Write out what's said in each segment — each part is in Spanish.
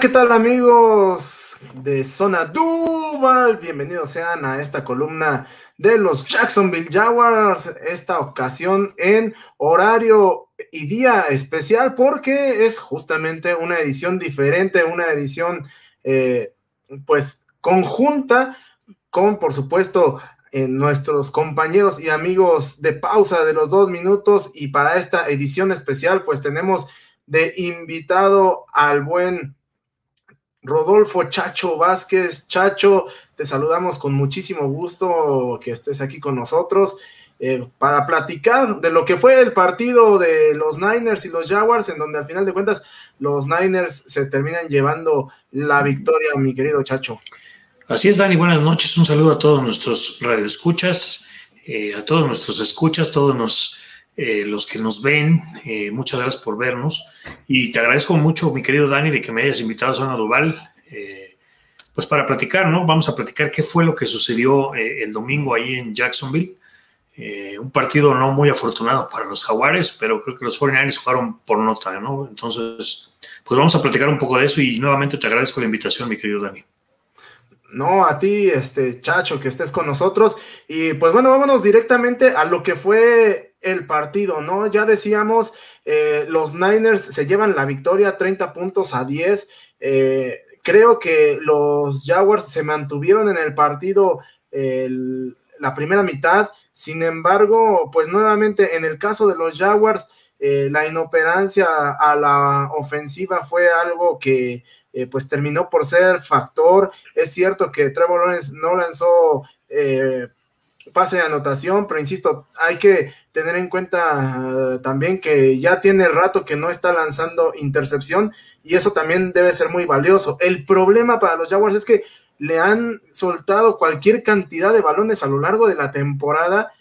¿qué tal amigos de Zona Duval? Bienvenidos sean a esta columna de los Jacksonville Jaguars, esta ocasión en horario y día especial porque es justamente una edición diferente, una edición eh, pues conjunta con por supuesto nuestros compañeros y amigos de pausa de los dos minutos y para esta edición especial pues tenemos de invitado al buen Rodolfo Chacho Vázquez. Chacho, te saludamos con muchísimo gusto que estés aquí con nosotros eh, para platicar de lo que fue el partido de los Niners y los Jaguars, en donde al final de cuentas los Niners se terminan llevando la victoria, mi querido Chacho. Así es, Dani, buenas noches. Un saludo a todos nuestros radioescuchas, eh, a todos nuestros escuchas, todos los eh, los que nos ven, eh, muchas gracias por vernos y te agradezco mucho, mi querido Dani, de que me hayas invitado a Zona Duval, eh, pues para platicar, ¿no? Vamos a platicar qué fue lo que sucedió el domingo ahí en Jacksonville. un partido no muy afortunado para los Jaguares, pero creo que los 49ers jugaron por nota, ¿no? Entonces, pues vamos a platicar un poco de eso y nuevamente te agradezco la invitación, mi querido Dani. No, a ti, este Chacho, que estés con nosotros. Y pues bueno, vámonos directamente a lo que fue el partido, ¿no? Ya decíamos, eh, los Niners se llevan la victoria 30 puntos a 10. Eh, creo que los Jaguars se mantuvieron en el partido la primera mitad. Sin embargo, pues nuevamente en el caso de los Jaguars, eh, la inoperancia a la ofensiva fue algo que eh, pues terminó por ser factor. Es cierto que Trevor Lawrence no lanzó eh, pase de anotación, pero insisto, hay que tener en cuenta también que ya tiene rato que no está lanzando intercepción y eso también debe ser muy valioso. El problema para los Jaguars es que le han soltado cualquier cantidad de balones a lo largo de la temporada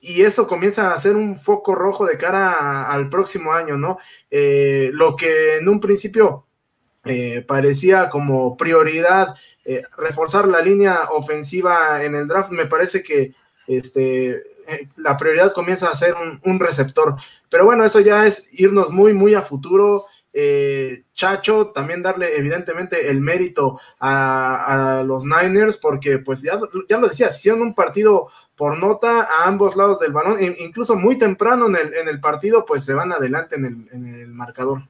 y eso comienza a ser un foco rojo de cara al próximo año, ¿no? Eh, lo que en un principio eh, parecía como prioridad eh, reforzar la línea ofensiva en el draft. Me parece que este, eh, la prioridad comienza a ser un, receptor. Pero bueno, eso ya es irnos muy, muy a futuro. Chacho, también darle evidentemente el mérito a, los Niners, porque pues ya, ya lo decía, hicieron un partido por nota a ambos lados del balón, e incluso muy temprano en el, en el partido, pues se van adelante en el, en el marcador.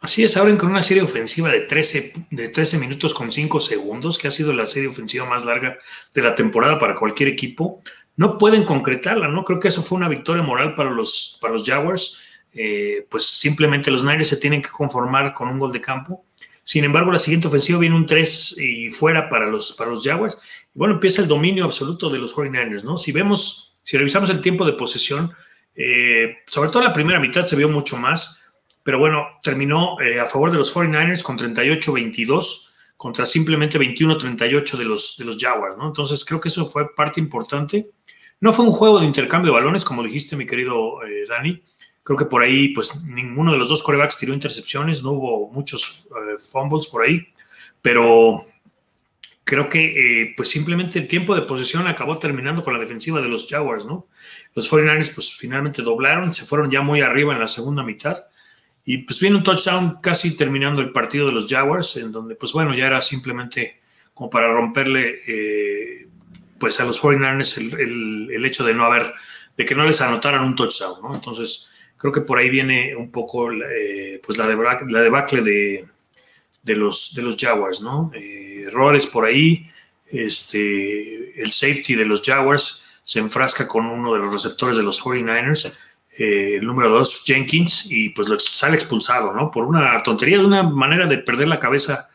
Así es, abren con una serie ofensiva de 13, de 13 minutos con 5 segundos, que ha sido la serie ofensiva más larga de la temporada para cualquier equipo. No pueden concretarla, ¿no? Creo que eso fue una victoria moral para los, para los Jaguars. Eh, pues simplemente los Niners se tienen que conformar con un gol de campo. Sin embargo, la siguiente ofensiva viene un 3 y fuera para los, para los Jaguars. Y bueno, empieza el dominio absoluto de los 49ers, ¿no? Si vemos, si revisamos el tiempo de posesión, eh, sobre todo la primera mitad se vio mucho más pero bueno, terminó eh, a favor de los 49ers con 38-22 contra simplemente 21-38 de los, de los Jaguars, ¿no? Entonces creo que eso fue parte importante. No fue un juego de intercambio de balones, como dijiste, mi querido eh, Dani. Creo que por ahí, pues ninguno de los dos corebacks tiró intercepciones, no hubo muchos eh, fumbles por ahí, pero creo que pues simplemente el tiempo de posesión acabó terminando con la defensiva de los Jaguars, ¿no? Los 49ers pues finalmente doblaron, se fueron ya muy arriba en la segunda mitad y pues viene un touchdown casi terminando el partido de los Jaguars, en donde pues bueno, ya era simplemente como para romperle eh, pues a los 49ers el, hecho de no haber, de que no les anotaran un touchdown. Entonces creo que por ahí viene un poco eh, pues la, debacle, la debacle de, de, los, de los Jaguars, ¿no? Eh, errores por ahí, este, el safety de los Jaguars se enfrasca con uno de los receptores de los 49ers eh, el número dos, Jenkins, y pues lo sale expulsado, ¿no? Por una tontería, de una manera de perder la cabeza,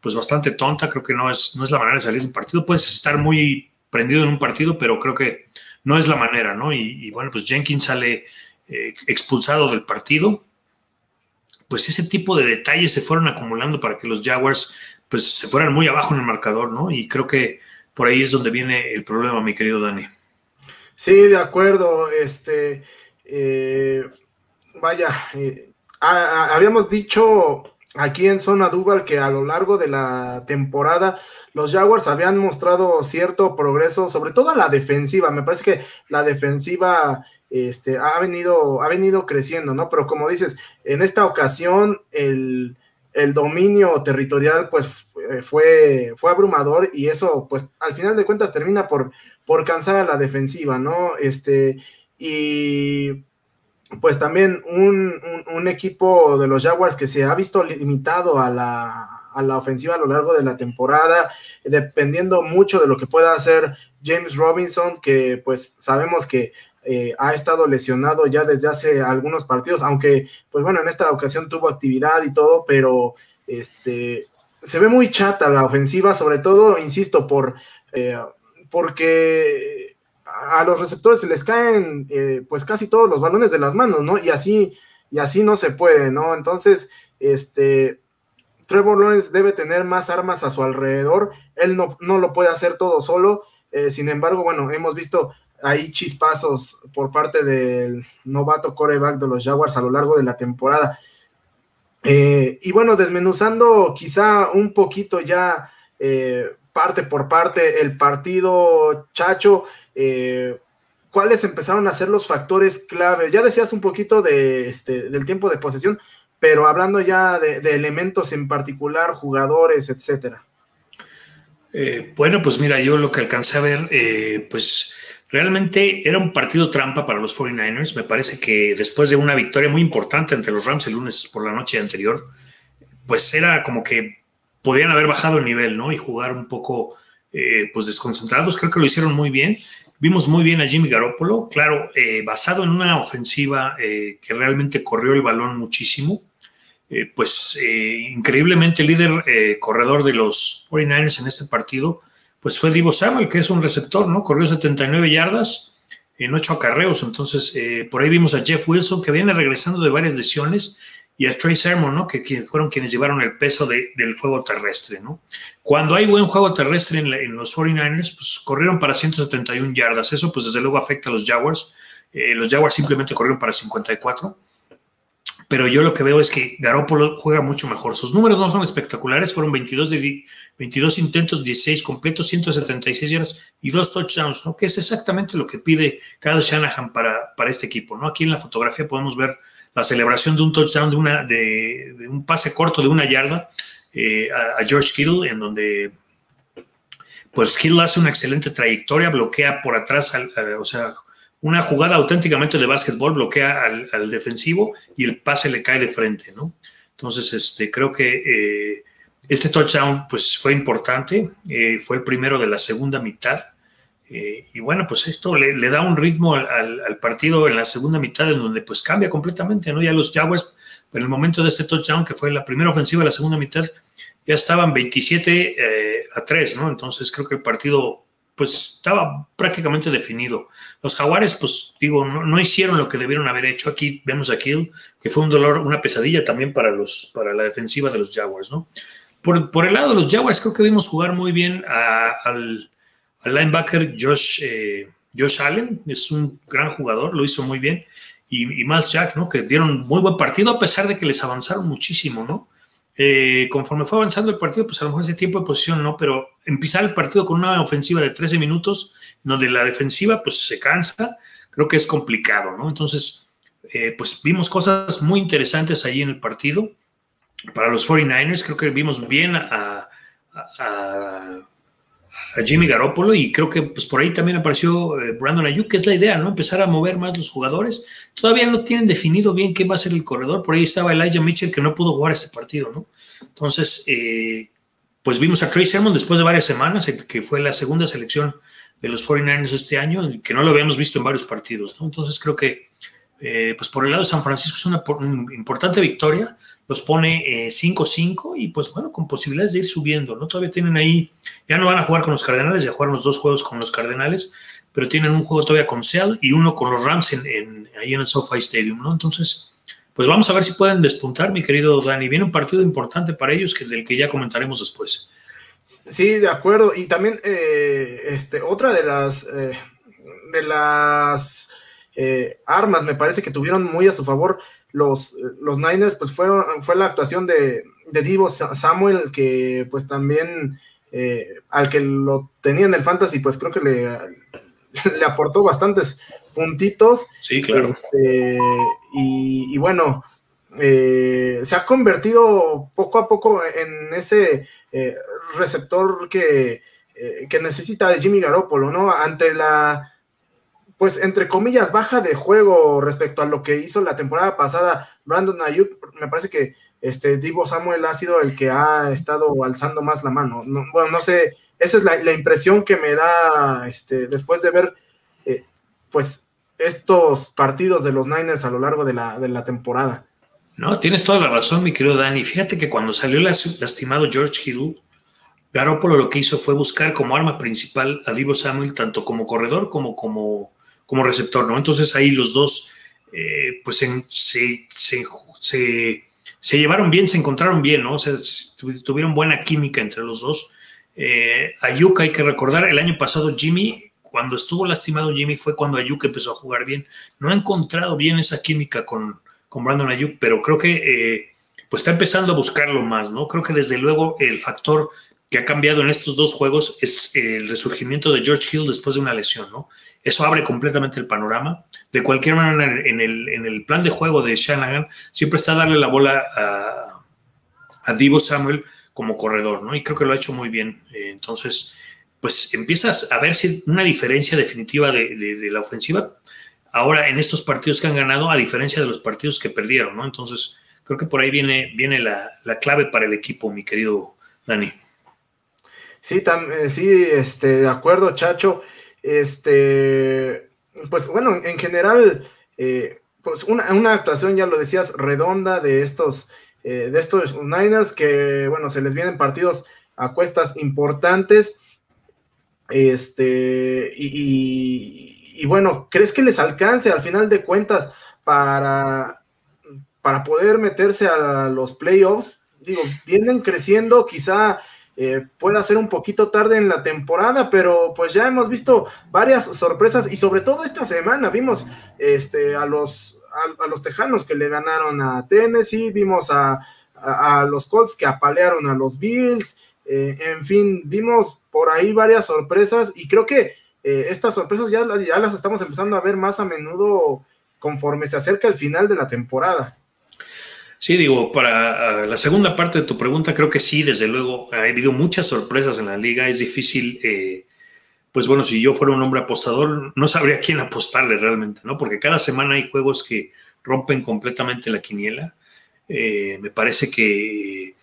pues bastante tonta, creo que no es, no es la manera de salir del partido. Puedes estar muy prendido en un partido, pero creo que no es la manera, ¿no? Y, bueno, pues Jenkins sale eh, expulsado del partido. Pues ese tipo de detalles se fueron acumulando para que los Jaguars pues se fueran muy abajo en el marcador, ¿no? Y creo que por ahí es donde viene el problema, mi querido Dani. Sí, de acuerdo. Este, eh, vaya, eh, habíamos dicho aquí en Zona Duval que a lo largo de la temporada los Jaguars habían mostrado cierto progreso, sobre todo en la defensiva. Me parece que la defensiva este, ha, venido, ha venido creciendo, ¿no? Pero como dices, en esta ocasión el, el dominio territorial pues fue, fue abrumador y eso pues al final de cuentas termina por, por cansar a la defensiva, ¿no? Este, y pues también un, equipo de los Jaguars que se ha visto limitado a la, a la, ofensiva a lo largo de la temporada, dependiendo mucho de lo que pueda hacer James Robinson, que pues sabemos que eh, ha estado lesionado ya desde hace algunos partidos, aunque pues bueno, en esta ocasión tuvo actividad y todo, pero este, se ve muy chata la ofensiva, sobre todo, insisto, por, eh, porque a los receptores se les caen eh, pues casi todos los balones de las manos, ¿no? Y así, y así no se puede, ¿no? Entonces, este, Trevor Lawrence debe tener más armas a su alrededor, él no, no lo puede hacer todo solo, eh, sin embargo, bueno, hemos visto ahí chispazos por parte del novato coreback de los Jaguars a lo largo de la temporada. Eh, y bueno, desmenuzando quizá un poquito ya parte por parte el partido, Chacho, eh, cuáles empezaron a ser los factores clave. Ya decías un poquito de, este, del tiempo de posesión, pero hablando ya de, elementos en particular, jugadores, etcétera. Eh, bueno, pues mira, yo lo que alcancé a ver, eh, pues realmente era un partido trampa para los 49ers. Me parece que después de una victoria muy importante ante los Rams el lunes por la noche anterior, pues era como que podían haber bajado el nivel, ¿no? Y jugar un poco, pues desconcentrados. Creo que lo hicieron muy bien. Vimos muy bien a Jimmy Garoppolo, claro, eh, basado en una ofensiva eh, que realmente corrió el balón muchísimo. Eh, pues increíblemente el líder corredor de los 49ers en este partido, pues fue Divo Samuel, que es un receptor, ¿no? Corrió 79 yardas en 8 acarreos. Entonces, por ahí vimos a Jeff Wilson, que viene regresando de varias lesiones y a Trey Sermon, ¿no? Que, fueron quienes llevaron el peso del juego terrestre, ¿no? Cuando hay buen juego terrestre en, los 49ers, pues corrieron para 171 yardas. Eso, pues desde luego afecta a los Jaguars. Eh, los Jaguars simplemente corrieron para 54. Pero yo lo que veo es que Garoppolo juega mucho mejor. Sus números no son espectaculares. Fueron 22, de, 22 intentos, 16 completos, 176 yardas y dos touchdowns, ¿no? Que es exactamente lo que pide Kyle Shanahan para, para este equipo, ¿no? Aquí en la fotografía podemos ver la celebración de un touchdown, de, una, de, un pase corto de una yarda eh, a, George Kittle, en donde pues Kittle hace una excelente trayectoria, bloquea por atrás, o sea, una jugada auténticamente de básquetbol, bloquea al, defensivo y el pase le cae de frente, ¿no? Entonces, este, creo que eh, este touchdown pues fue importante, eh, fue el primero de la segunda mitad eh, y bueno, pues esto le, da un ritmo al, partido en la segunda mitad, en donde pues cambia completamente, ¿no? Ya los Jaguars, en el momento de este touchdown, que fue la primera ofensiva de la segunda mitad, ya estaban 27 eh, a 3, ¿no? Entonces creo que el partido pues estaba prácticamente definido. Los Jaguares, pues digo, no, hicieron lo que debieron haber hecho. Aquí vemos a Kill, que fue un dolor, una pesadilla también para, los, para la defensiva de los Jaguars, ¿no? Por, por el lado de los Jaguars, creo que vimos jugar muy bien al, al linebacker Josh, eh, Josh Allen, es un gran jugador, lo hizo muy bien. Y, más Jack, ¿no? Que dieron muy buen partido a pesar de que les avanzaron muchísimo, ¿no? Eh, conforme fue avanzando el partido, pues a lo mejor ese tiempo de posición no, pero empezar el partido con una ofensiva de 13 minutos, donde la defensiva pues se cansa, creo que es complicado, ¿no? Entonces, eh, pues vimos cosas muy interesantes allí en el partido. Para los 49ers, creo que vimos bien a Jimmy Garoppolo y creo que pues por ahí también apareció eh, Brandon Ayuk, que es la idea, ¿no? Empezar a mover más los jugadores. Todavía no tienen definido bien qué va a ser el corredor. Por ahí estaba Elijah Mitchell que no pudo jugar este partido, ¿no? Entonces, eh, pues vimos a Trey Sermon después de varias semanas, que fue la segunda selección de los 49ers este año, que no lo habíamos visto en varios partidos, ¿no? Entonces creo que eh, pues por el lado de San Francisco es una, importante victoria, los pone 5-5 y pues bueno, con posibilidades de ir subiendo, ¿no? Todavía tienen ahí, ya no van a jugar con los Cardenales, ya jugaron los dos juegos con los Cardenales, pero tienen un juego todavía con Seattle y uno con los Rams en, ahí en el SoFi Stadium, ¿no? Entonces, pues vamos a ver si pueden despuntar, mi querido Dani. Viene un partido importante para ellos que, del que ya comentaremos después. Sí, de acuerdo. Y también eh, este, otra de las, eh, de las eh, armas, me parece que tuvieron muy a su favor los, los Niners, pues fueron, fue la actuación de, de Divo Samuel, que pues también eh, al que lo tenía en el fantasy, pues creo que le, le aportó bastantes puntitos. Sí, claro. Este, y, bueno, eh, se ha convertido poco a poco en ese eh, receptor que, que necesita Jimmy Garoppolo, ¿no? Ante la pues entre comillas, baja de juego respecto a lo que hizo la temporada pasada Brandon Ayuk. Me parece que este Divo Samuel ha sido el que ha estado alzando más la mano. bueno, no sé, esa es la, impresión que me da este, después de ver eh, pues estos partidos de los Niners a lo largo de la, de la temporada. No, tienes toda la razón, mi querido Dani. Fíjate que cuando salió lastimado George Hill, Garoppolo lo que hizo fue buscar como arma principal a Divo Samuel, tanto como corredor como como como receptor, ¿no? Entonces ahí los dos, eh, pues se, se, llevaron bien, se encontraron bien, ¿no? O sea, tuvieron buena química entre los dos. Eh, Ayuk, hay que recordar, el año pasado Jimmy, cuando estuvo lastimado Jimmy, fue cuando Ayuk empezó a jugar bien. No ha encontrado bien esa química con, con Brandon Ayuk, pero creo que eh, pues está empezando a buscarlo más, ¿no? Creo que desde luego el factor que ha cambiado en estos dos juegos es el resurgimiento de George Hill después de una lesión, ¿no? Eso abre completamente el panorama. De cualquier manera, en el, en el plan de juego de Shanahan, siempre está darle la bola a, a Divo Samuel como corredor, ¿no? Y creo que lo ha hecho muy bien. Eh, entonces, pues empiezas a ver si una diferencia definitiva de, de, la ofensiva ahora en estos partidos que han ganado, a diferencia de los partidos que perdieron, ¿no? Entonces, creo que por ahí viene, viene la, la clave para el equipo, mi querido Dani. Sí, eh, sí, este, de acuerdo, Chacho. Este, pues bueno, en general, eh, pues una, actuación, ya lo decías, redonda de estos, eh, de estos Niners, que bueno, se les vienen partidos a cuestas importantes. Este, y, bueno, ¿crees que les alcance al final de cuentas para, para poder meterse a los playoffs? Digo, vienen creciendo, quizá eh, puede ser un poquito tarde en la temporada, pero pues ya hemos visto varias sorpresas y sobre todo esta semana vimos este, a, los, a, los Tejanos que le ganaron a Tennessee, vimos a, los Colts que apalearon a los Bills, eh, en fin, vimos por ahí varias sorpresas y creo que eh, estas sorpresas ya, ya las estamos empezando a ver más a menudo conforme se acerca el final de la temporada. Sí, digo, para ah, la segunda parte de tu pregunta, creo que sí, desde luego, ha habido muchas sorpresas en la liga. Es difícil, eh, pues bueno, si yo fuera un hombre apostador, no sabría quién apostarle realmente, ¿no? Porque cada semana hay juegos que rompen completamente la quiniela. Eh, me parece que,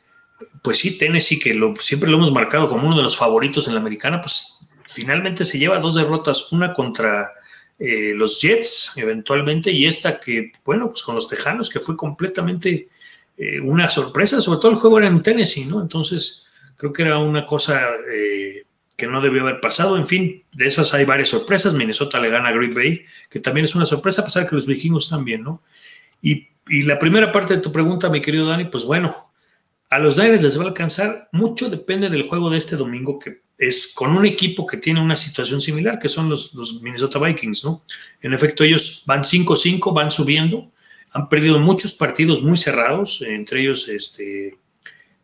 pues sí, Tennessee, que siempre lo hemos marcado como uno de los favoritos en la americana, pues finalmente se lleva dos derrotas, una contra eh, los Jets eventualmente y esta que, bueno, pues con los Tejanos, que fue completamente eh, una sorpresa, sobre todo el juego era en Tennessee, ¿no? Entonces, creo que era una cosa eh, que no debió haber pasado. En fin, de esas hay varias sorpresas. Minnesota le gana a Green Bay, que también es una sorpresa, a pesar que los vikingos también, ¿no? Y, y la primera parte de tu pregunta, mi querido Dani, pues bueno, a los Niners les va a alcanzar. Mucho depende del juego de este domingo, que es con un equipo que tiene una situación similar, que son los, Minnesota Vikings, ¿no? En efecto, ellos van 5-5, van subiendo, han perdido muchos partidos muy cerrados, entre ellos, este,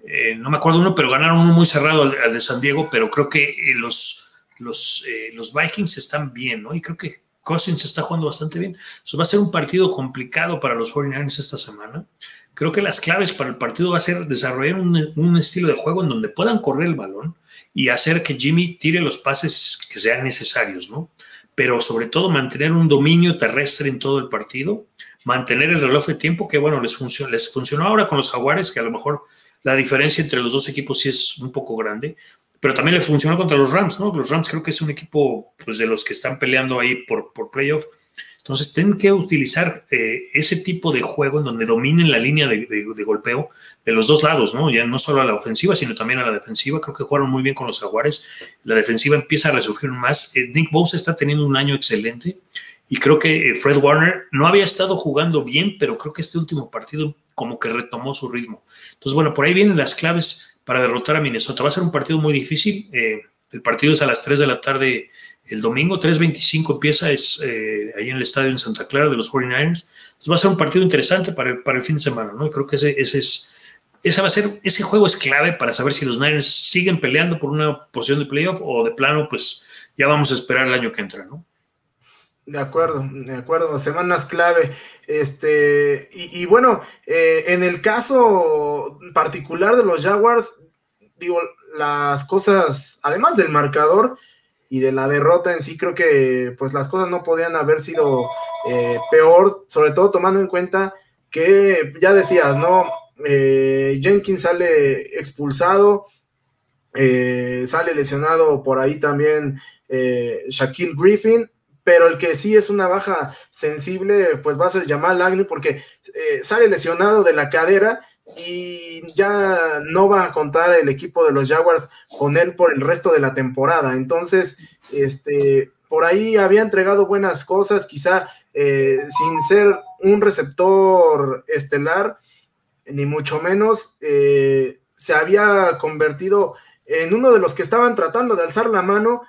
eh, no me acuerdo uno, pero ganaron uno muy cerrado al, de San Diego, pero creo que eh, los, los, eh, los Vikings están bien, ¿no? Y creo que Cousins está jugando bastante bien. Entonces va a ser un partido complicado para los 49ers esta semana. Creo que las claves para el partido va a ser desarrollar un, estilo de juego en donde puedan correr el balón, y hacer que Jimmy tire los pases que sean necesarios, ¿no? Pero sobre todo mantener un dominio terrestre en todo el partido, mantener el reloj de tiempo que, bueno, les, funcionó, les funcionó ahora con los Jaguares, que a lo mejor la diferencia entre los dos equipos sí es un poco grande, pero también les funcionó contra los Rams, ¿no? Los Rams creo que es un equipo pues, de los que están peleando ahí por, por playoff. Entonces, tienen que utilizar eh, ese tipo de juego en donde dominen la línea de, golpeo de los dos lados, ¿no? Ya no solo a la ofensiva, sino también a la defensiva. Creo que jugaron muy bien con los Jaguares. La defensiva empieza a resurgir más. Eh, Nick Bosa está teniendo un año excelente y creo que eh, Fred Warner no había estado jugando bien, pero creo que este último partido como que retomó su ritmo. Entonces, bueno, por ahí vienen las claves para derrotar a Minnesota. Va a ser un partido muy difícil. El partido es a las 3 de la tarde el domingo, 3.25 empieza, es ahí en el estadio en Santa Clara de los 49ers. Entonces va a ser un partido interesante para el, para el fin de semana, ¿no? Creo que ese, ese es ese va a ser, ese juego es clave para saber si los Niners siguen peleando por una posición de playoff o de plano, pues ya vamos a esperar el año que entra, ¿no? De acuerdo, de acuerdo, semanas clave. Este, y, bueno, eh, en el caso particular de los Jaguars, digo, las cosas, además del marcador y de la derrota en sí, creo que pues las cosas no podían haber sido eh, peor, sobre todo tomando en cuenta que ya decías, ¿no? Eh, Jenkins sale expulsado, sale lesionado por ahí también Shaquille Griffin pero el que sí es una baja sensible, pues va a ser Jamal Agnew, porque eh, sale lesionado de la cadera y ya no va a contar el equipo de los Jaguars con él por el resto de la temporada. Entonces, este, por ahí había entregado buenas cosas, quizá eh, sin ser un receptor estelar, ni mucho menos, eh, se había convertido en uno de los que estaban tratando de alzar la mano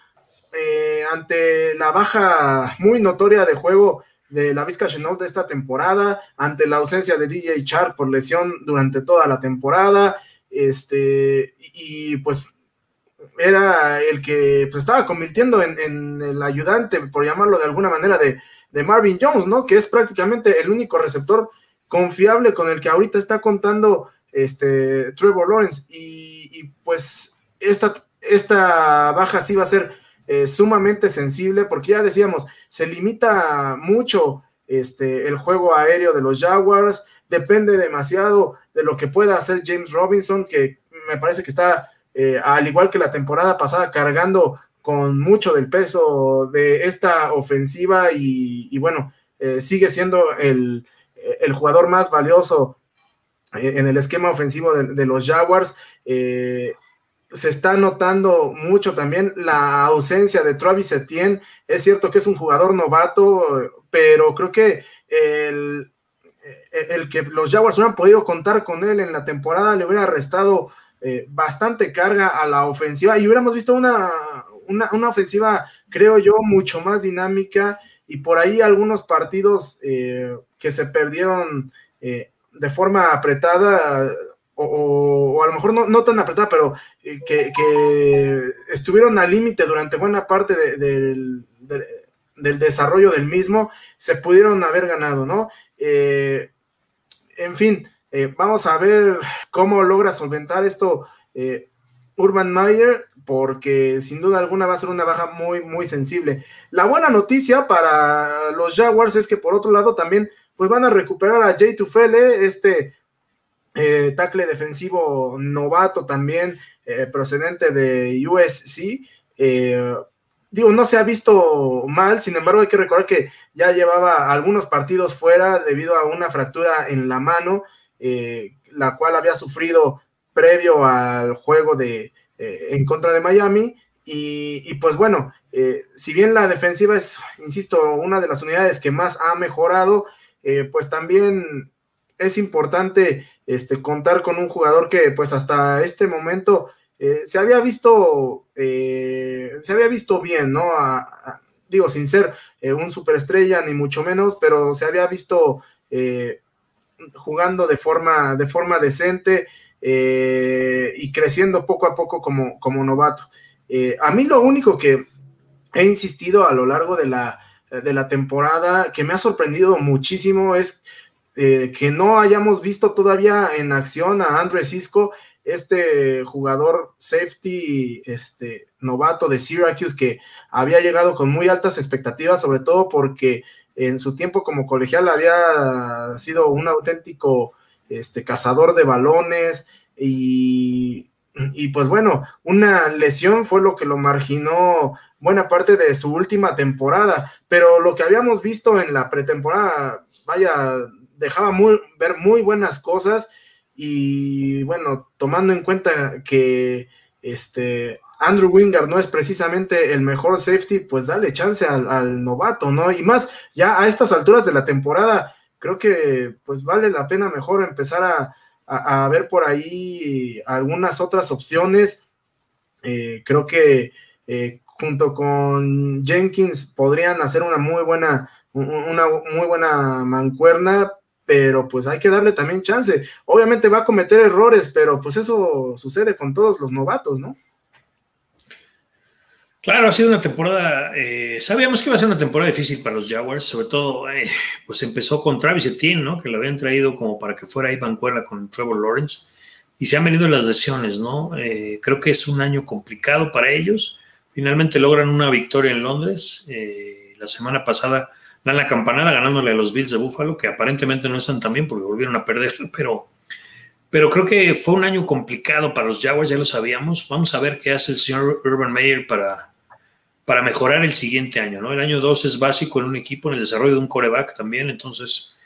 eh, ante la baja muy notoria de juego de la Vizca Chenault de esta temporada, ante la ausencia de DJ Char por lesión durante toda la temporada, este, y, pues era el que pues, estaba convirtiendo en, el ayudante, por llamarlo de alguna manera, de, Marvin Jones, ¿no? Que es prácticamente el único receptor confiable con el que ahorita está contando este Trevor Lawrence. Y, y pues esta, esta baja sí va a ser eh, sumamente sensible, porque ya decíamos, se limita mucho este, el juego aéreo de los Jaguars, depende demasiado de lo que pueda hacer James Robinson, que me parece que está, eh, al igual que la temporada pasada, cargando con mucho del peso de esta ofensiva y, bueno, eh, sigue siendo el, jugador más valioso en el esquema ofensivo de los Jaguars se está notando mucho también la ausencia de Travis Etienne. Es cierto que es un jugador novato, pero creo que el, el que los Jaguars hubieran podido contar con él en la temporada le hubiera restado eh, bastante carga a la ofensiva y hubiéramos visto una, una, ofensiva, creo yo, mucho más dinámica y por ahí algunos partidos eh, que se perdieron eh, de forma apretada o, lo mejor no, tan apretada, pero eh, que, estuvieron al límite durante buena parte del, desarrollo del mismo, se pudieron haber ganado, ¿no? Eh, en fin, eh, vamos a ver cómo logra solventar esto Urban Meyer, porque sin duda alguna va a ser una baja muy, muy sensible. La buena noticia para los Jaguars es que por otro lado también pues van a recuperar a Jay Tufele, este eh, tackle defensivo novato también, eh, procedente de USC. Eh, digo, no se ha visto mal, sin embargo hay que recordar que ya llevaba algunos partidos fuera debido a una fractura en la mano, la cual había sufrido previo al juego de, en contra de Miami. Y pues bueno, si bien la defensiva es, insisto, una de las unidades que más ha mejorado, pues también es importante este, contar con un jugador que pues hasta este momento eh, se había visto eh, se había visto bien, ¿no? digo, sin ser eh, un superestrella ni mucho menos, pero se había visto jugando de forma, de forma decente y creciendo poco a poco como, como novato. a mí lo único que he insistido a lo largo de la, de la temporada que me ha sorprendido muchísimo es eh, que no hayamos visto todavía en acción a Andre Cisco, este jugador safety este, novato de Syracuse que había llegado con muy altas expectativas, sobre todo porque en su tiempo como colegial había sido un auténtico este, cazador de balones y, y pues bueno, una lesión fue lo que lo marginó buena parte de su última temporada, pero lo que habíamos visto en la pretemporada, vaya, dejaba muy, ver muy buenas cosas y bueno, tomando en cuenta que este Andrew Wingard no es precisamente el mejor safety, pues dale chance al, novato, ¿no? Y más, ya a estas alturas de la temporada, creo que pues vale la pena mejor empezar a, ver por ahí algunas otras opciones. Eh, creo que eh, junto con Jenkins podrían hacer una muy buena, una muy buena mancuerna, pero pues hay que darle también chance. Obviamente va a cometer errores, pero pues eso sucede con todos los novatos, ¿no? Claro, ha sido una temporada, eh, sabíamos que iba a ser una temporada difícil para los Jaguars, sobre todo, eh, pues empezó con Travis Etienne, ¿no? Que lo habían traído como para que fuera ahí bancuera con Trevor Lawrence, y se han venido las lesiones, ¿no? Eh, creo que es un año complicado para ellos, finalmente logran una victoria en Londres, la semana pasada dan la campanada ganándole a los Bills de Buffalo, que aparentemente no están tan bien porque volvieron a perder, pero pero creo que fue un año complicado para los Jaguars, ya lo sabíamos. Vamos a ver qué hace el señor Urban Meyer para, para mejorar el siguiente año, ¿no? El año 2 es básico en un equipo, en el desarrollo de un coreback también, entonces,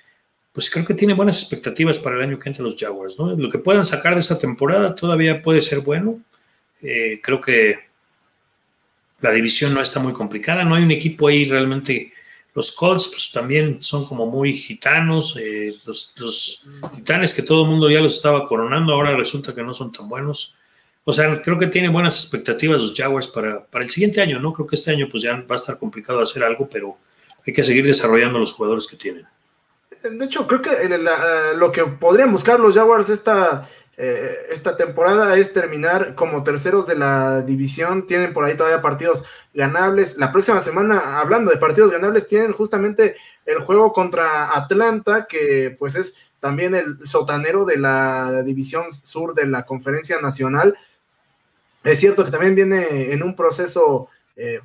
pues creo que tiene buenas expectativas para el año que entra los Jaguars, ¿no? Lo que puedan sacar de esta temporada todavía puede ser bueno. Eh, creo que la división no está muy complicada, no hay un equipo ahí realmente los Colts pues, también son como muy gitanos, eh, los, titanes que todo el mundo ya los estaba coronando, ahora resulta que no son tan buenos. O sea, creo que tiene buenas expectativas los Jaguars para, para el siguiente año, ¿no? Creo que este año pues ya va a estar complicado hacer algo, pero hay que seguir desarrollando los jugadores que tienen. De hecho, creo que lo que podrían buscar los Jaguars esta eh, esta temporada es terminar como terceros de la división. Tienen por ahí todavía partidos ganables. La próxima semana, hablando de partidos ganables, tienen justamente el juego contra Atlanta, que pues es también el sotanero de la división sur de la conferencia nacional. Es cierto que también viene en un proceso eh,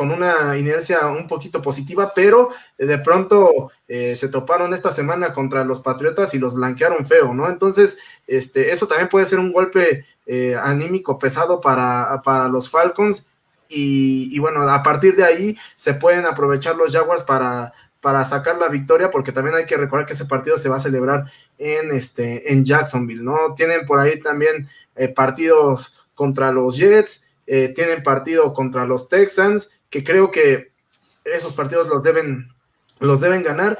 con una inercia un poquito positiva, pero de pronto eh, se toparon esta semana contra los Patriotas y los blanquearon feo, ¿no? Entonces, este, eso también puede ser un golpe eh, anímico pesado para, para los Falcons. Y, bueno, a partir de ahí se pueden aprovechar los Jaguars para, para sacar la victoria, porque también hay que recordar que ese partido se va a celebrar en, este, en Jacksonville, ¿no? Tienen por ahí también eh, partidos contra los Jets, tienen partido contra los Texans, que creo que esos partidos los deben, los deben ganar.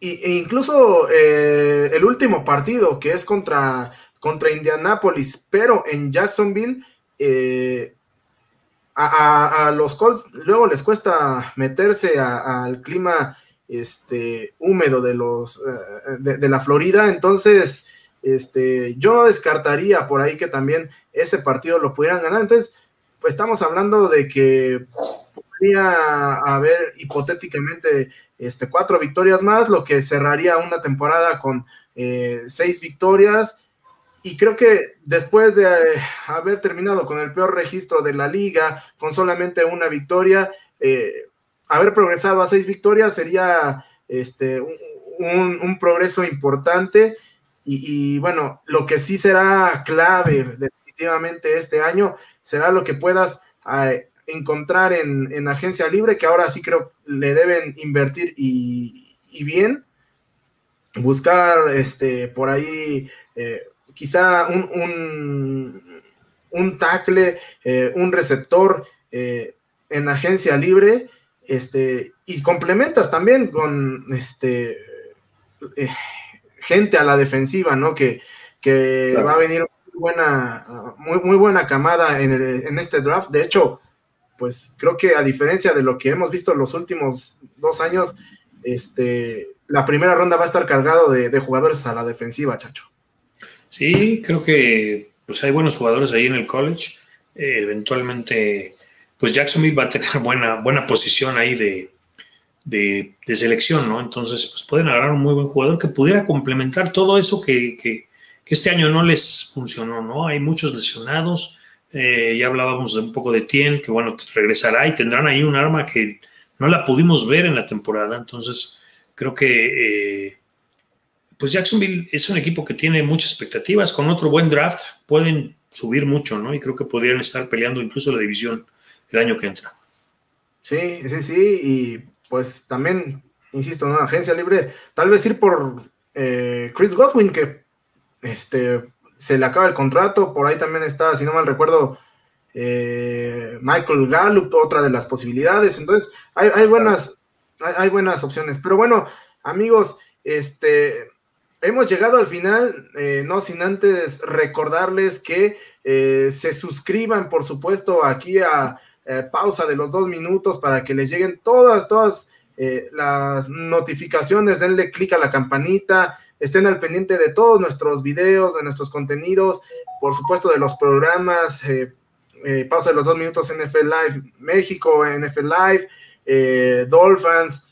e incluso eh, el último partido, que es contra, contra Indianapolis, pero en Jacksonville, eh, a, los Colts luego les cuesta meterse al clima este, húmedo de, los, eh, de, la Florida. Entonces, este, yo descartaría por ahí que también ese partido lo pudieran ganar. Entonces, estamos hablando de que podría haber hipotéticamente este, cuatro victorias más, lo que cerraría una temporada con eh, seis victorias. Y creo que después de eh, haber terminado con el peor registro de la liga, con solamente una victoria, eh, haber progresado a seis victorias sería este, un, progreso importante. Y, y, bueno, lo que sí será clave definitivamente este año será lo que puedas eh, encontrar en, agencia libre, que ahora sí creo le deben invertir y, bien. Buscar este, por ahí eh, quizá un, un, un tackle, eh, un receptor en agencia libre, este, y complementas también con este, gente a la defensiva, ¿no? Que, que va a venir buena, muy, muy buena camada en, en, este draft. De hecho, pues creo que a diferencia de lo que hemos visto los últimos dos años, este, la primera ronda va a estar cargado de, jugadores a la defensiva, chacho. Sí, creo que pues hay buenos jugadores ahí en el college. Eh, eventualmente, pues Jacksonville va a tener buena, buena posición ahí de, de, selección, ¿no? Entonces, pues pueden agarrar un muy buen jugador que pudiera complementar todo eso que, que este año no les funcionó, ¿no? Hay muchos lesionados, eh, ya hablábamos un poco de Tien, que bueno, regresará y tendrán ahí un arma que no la pudimos ver en la temporada, entonces creo que eh, pues Jacksonville es un equipo que tiene muchas expectativas, con otro buen draft pueden subir mucho, ¿no? Y creo que podrían estar peleando incluso la división el año que entra. Sí, sí, sí, y pues también, insisto, ¿no? Agencia libre, tal vez ir por eh, Chris Godwin, que este, se le acaba el contrato, por ahí también está, si no mal recuerdo, eh, Michael Gallup, otra de las posibilidades, entonces hay, buenas, hay, buenas opciones, pero bueno, amigos, este, hemos llegado al final, eh, no sin antes recordarles que eh, se suscriban, por supuesto, aquí a pausa de los dos minutos para que les lleguen todas, todas las notificaciones, denle clic a la campanita, estén al pendiente de todos nuestros videos, de nuestros contenidos, por supuesto de los programas, eh, eh, pausa de los dos minutos NFL Live México, NFL Live, eh, Dolphins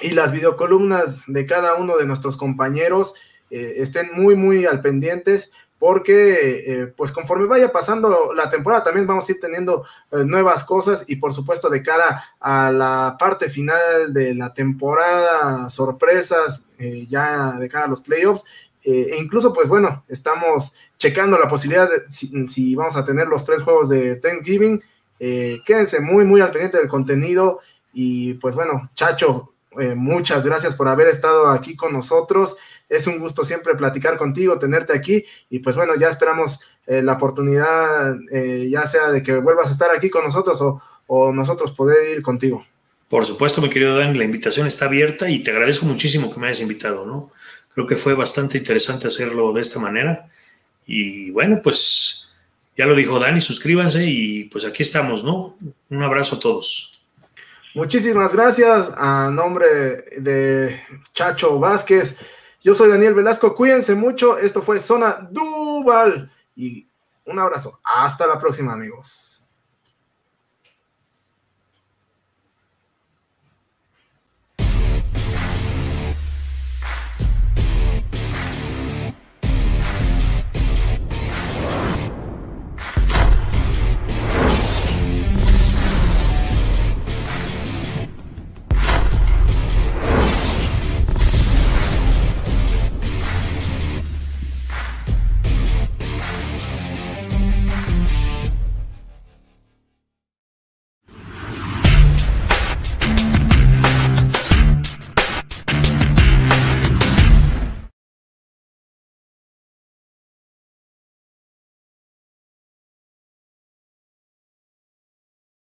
y las videocolumnas de cada uno de nuestros compañeros estén muy, muy al pendientes porque pues conforme vaya pasando la temporada también vamos a ir teniendo nuevas cosas y por supuesto de cara a la parte final de la temporada, sorpresas ya de cara a los playoffs e incluso pues bueno, estamos checando la posibilidad de si, vamos a tener los tres juegos de Thanksgiving. Eh, quédense muy, muy al pendiente del contenido. Y pues bueno, Chacho, eh, muchas gracias por haber estado aquí con nosotros. Es un gusto siempre platicar contigo, tenerte aquí. Y pues bueno, ya esperamos eh, la oportunidad, ya sea de que vuelvas a estar aquí con nosotros o, nosotros poder ir contigo. Por supuesto, mi querido Dan, la invitación está abierta y te agradezco muchísimo que me hayas invitado, ¿no? Creo que fue bastante interesante hacerlo de esta manera y bueno, pues ya lo dijo Dani, suscríbanse y pues aquí estamos, ¿no? Un abrazo a todos. Muchísimas gracias a nombre de Chacho Vázquez. Yo soy Daniel Velasco, cuídense mucho. Esto fue Zona Duval y un abrazo. Hasta la próxima, amigos.